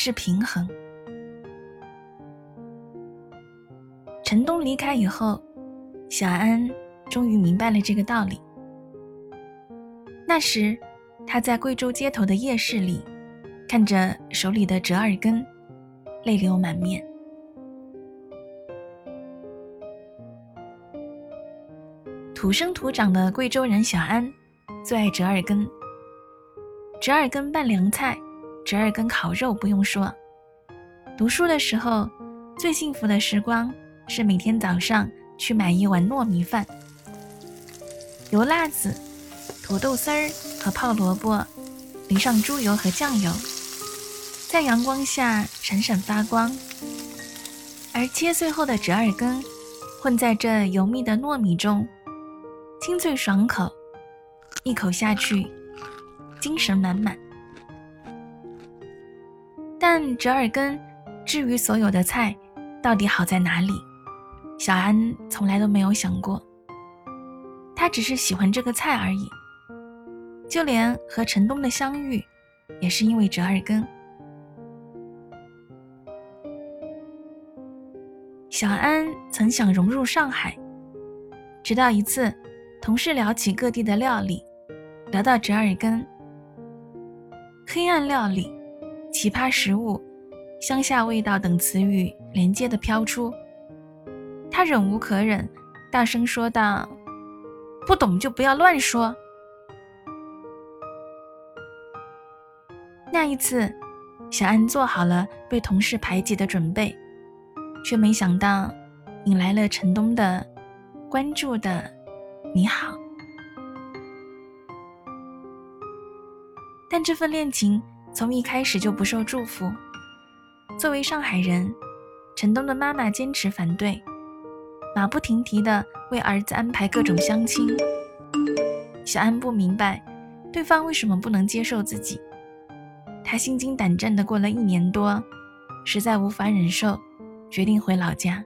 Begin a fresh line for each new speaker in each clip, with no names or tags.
是平衡。陈东离开以后，小安终于明白了这个道理。那时，他在贵州街头的夜市里，看着手里的折耳根，泪流满面。土生土长的贵州人小安，最爱折耳根。折耳根拌凉菜，折耳根烤肉不用说。读书的时候，最幸福的时光。是每天早上去买一碗糯米饭，油辣子、土豆丝儿和泡萝卜，淋上猪油和酱油，在阳光下闪闪发光。而切碎后的折耳根，混在这油密的糯米中，清脆爽口，一口下去，精神满满。但折耳根，至于所有的菜，到底好在哪里？小安从来都没有想过，他只是喜欢这个菜而已。就连和陈东的相遇，也是因为折耳根。小安曾想融入上海，直到一次，同事聊起各地的料理，聊到折耳根，黑暗料理、奇葩食物、乡下味道等词语连接的飘出。他忍无可忍，大声说道：“不懂就不要乱说。”那一次，小安做好了被同事排挤的准备，却没想到引来了陈东的关注的“你好”。但这份恋情从一开始就不受祝福。作为上海人，陈东的妈妈坚持反对。马不停蹄地为儿子安排各种相亲，小安不明白对方为什么不能接受自己。他心惊胆战地过了一年多，实在无法忍受，决定回老家。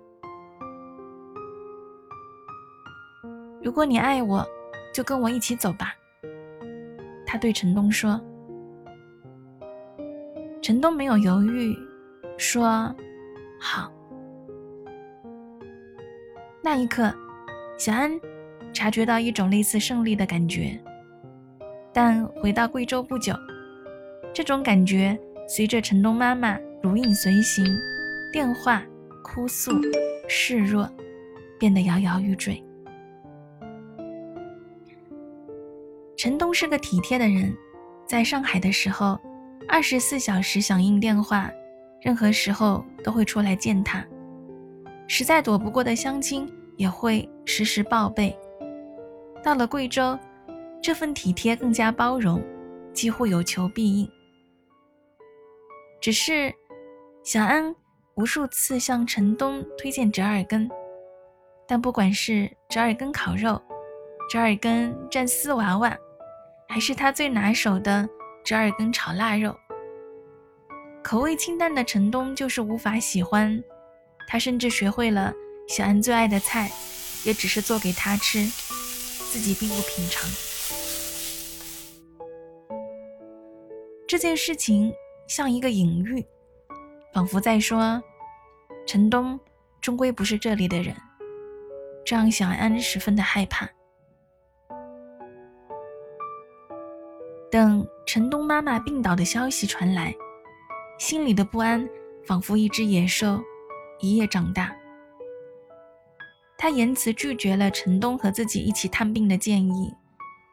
如果你爱我，就跟我一起走吧。他对陈东说。陈东没有犹豫，说：“好。”那一刻，小安察觉到一种类似胜利的感觉。但回到贵州不久，这种感觉随着陈东妈妈如影随形，电话、哭诉、示弱，变得摇摇欲坠。陈东是个体贴的人，在上海的时候，二十四小时响应电话，任何时候都会出来见他。实在躲不过的相亲，也会时时报备。到了贵州，这份体贴更加包容，几乎有求必应。只是，小安无数次向陈东推荐折耳根，但不管是折耳根烤肉、折耳根蘸丝娃娃，还是他最拿手的折耳根炒腊肉，口味清淡的陈东就是无法喜欢。他甚至学会了小安最爱的菜，也只是做给他吃，自己并不品尝。这件事情像一个隐喻，仿佛在说：陈东终归不是这里的人，这让小安十分的害怕。等陈东妈妈病倒的消息传来，心里的不安仿佛一只野兽。一夜长大，他言辞拒绝了陈东和自己一起探病的建议，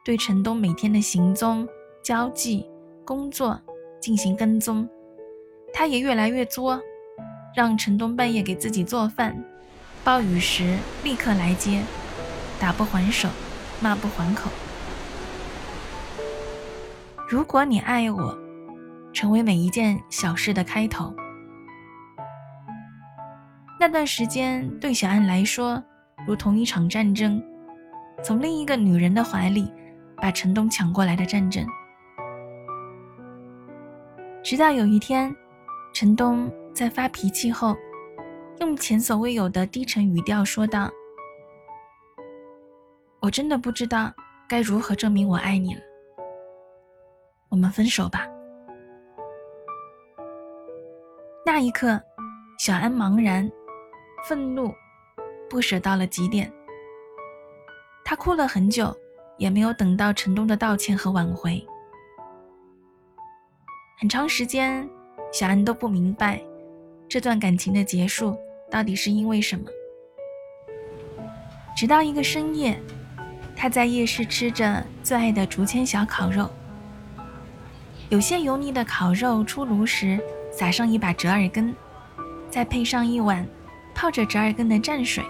对陈东每天的行踪、交际、工作进行跟踪。他也越来越作，让陈东半夜给自己做饭，暴雨时立刻来接，打不还手，骂不还口。如果你爱我，成为每一件小事的开头。那段时间对小安来说，如同一场战争，从另一个女人的怀里把陈东抢过来的战争。直到有一天，陈东在发脾气后，用前所未有的低沉语调说道：“我真的不知道该如何证明我爱你了。我们分手吧。”那一刻，小安茫然、愤怒、不舍到了极点。她哭了很久，也没有等到陈东的道歉和挽回。很长时间，小安都不明白这段感情的结束到底是因为什么。直到一个深夜，他在夜市吃着最爱的竹签小烤肉，有些油腻的烤肉出炉时，撒上一把折耳根，再配上一碗泡着折耳根的蘸水，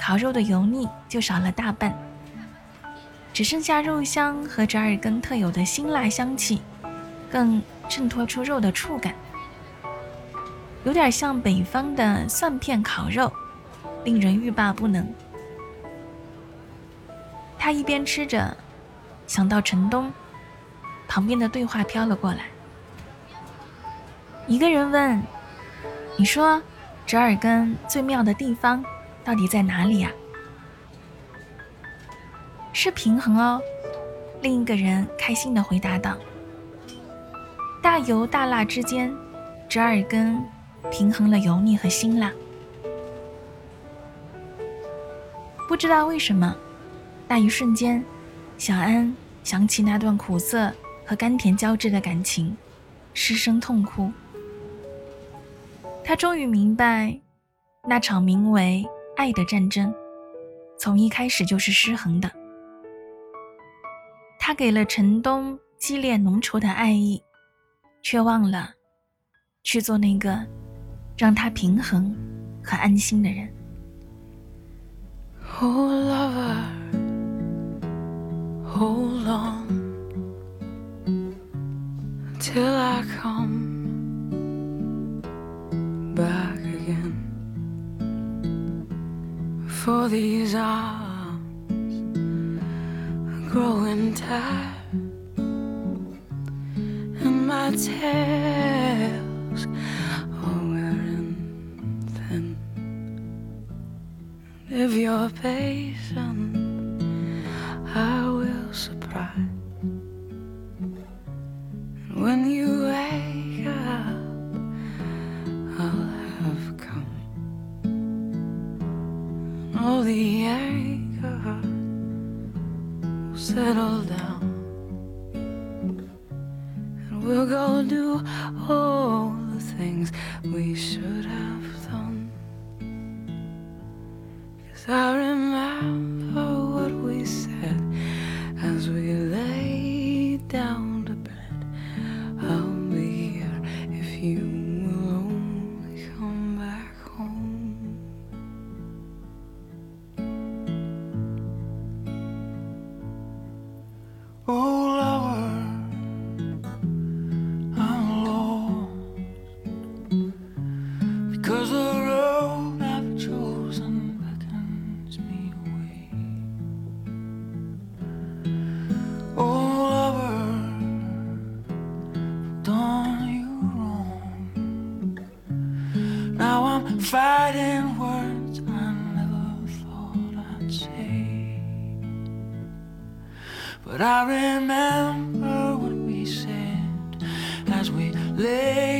烤肉的油腻就少了大半，只剩下肉香和折耳根特有的辛辣香气。更衬托出肉的触感，有点像北方的蒜片烤肉，令人欲罢不能。他一边吃着，想到城东，旁边的对话飘了过来。一个人问：“你说折耳根最妙的地方到底在哪里呀？”是平衡哦。另一个人开心的回答道。大油大辣之间，折耳根平衡了油腻和辛辣。不知道为什么，那一瞬间，小安想起那段苦涩和甘甜交织的感情，失声痛哭。他终于明白，那场名为爱的战争，从一开始就是失衡的。他给了陈东激烈浓稠的爱意。却忘了去做那个让他平衡和安心的人。
Oh lover, hold on till I come back again. For these arms are growing tired. And my tails are wearing thin. If you're patient, I settle down. And we'll go do all the things we should have done. Cause I remember But I remember what we said as we lay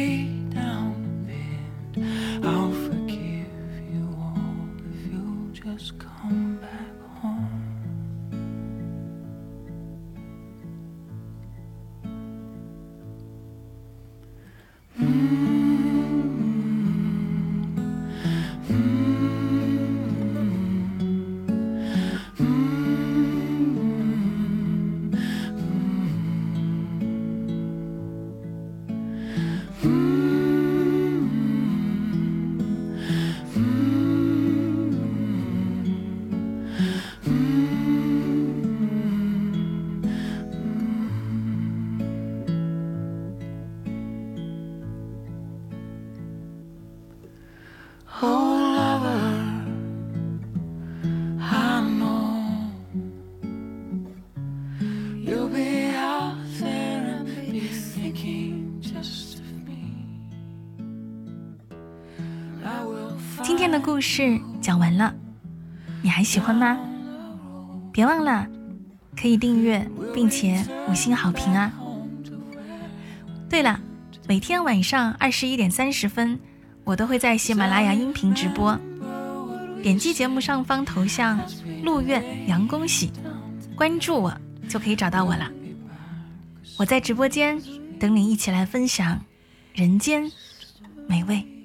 今天的
故事讲完了，你还喜欢吗？别忘了可以订阅并且五星好评啊！对了，每天晚上二十一点三十分，我都会在喜马拉雅音频直播。点击节目上方头像“陆苑杨恭喜”，关注我。就可以找到我了。我在直播间等你一起来分享人间美味。